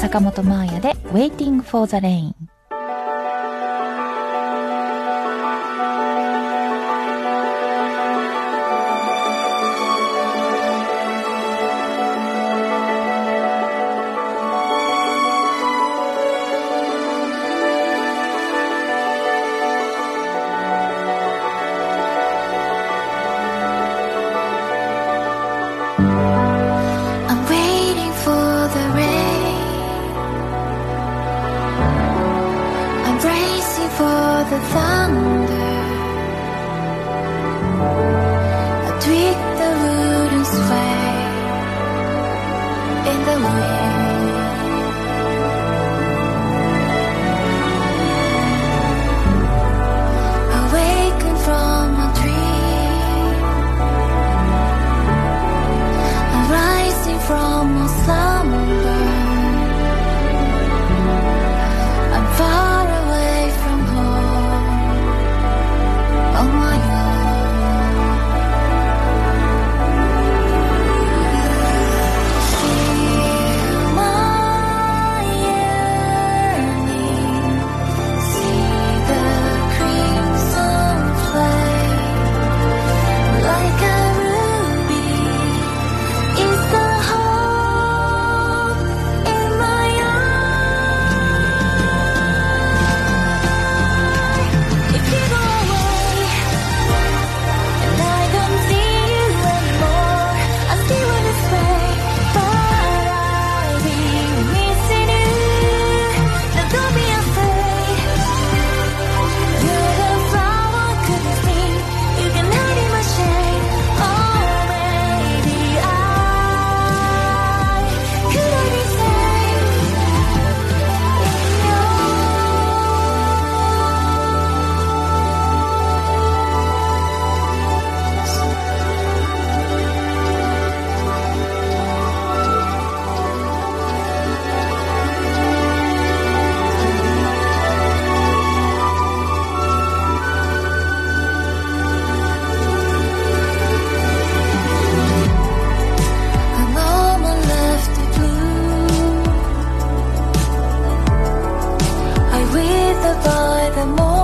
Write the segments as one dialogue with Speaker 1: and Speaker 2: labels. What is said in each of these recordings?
Speaker 1: 坂本真綾で Waiting for the Rain the thunder.
Speaker 2: the more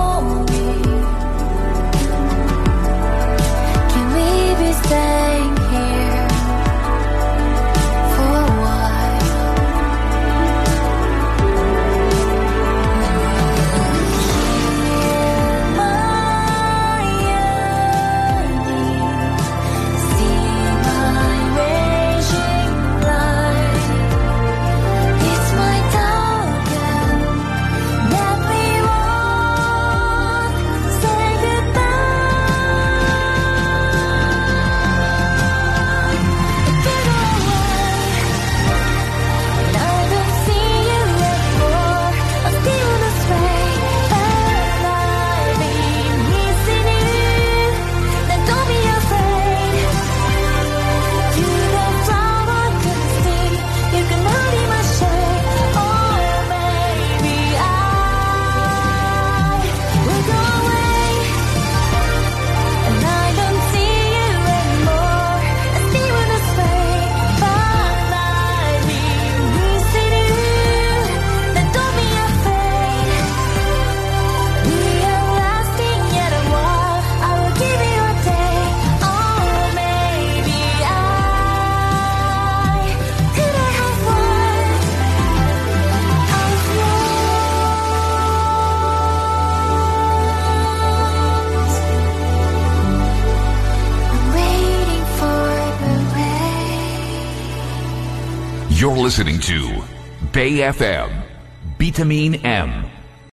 Speaker 2: You're listening to Bay FM, Vitamine M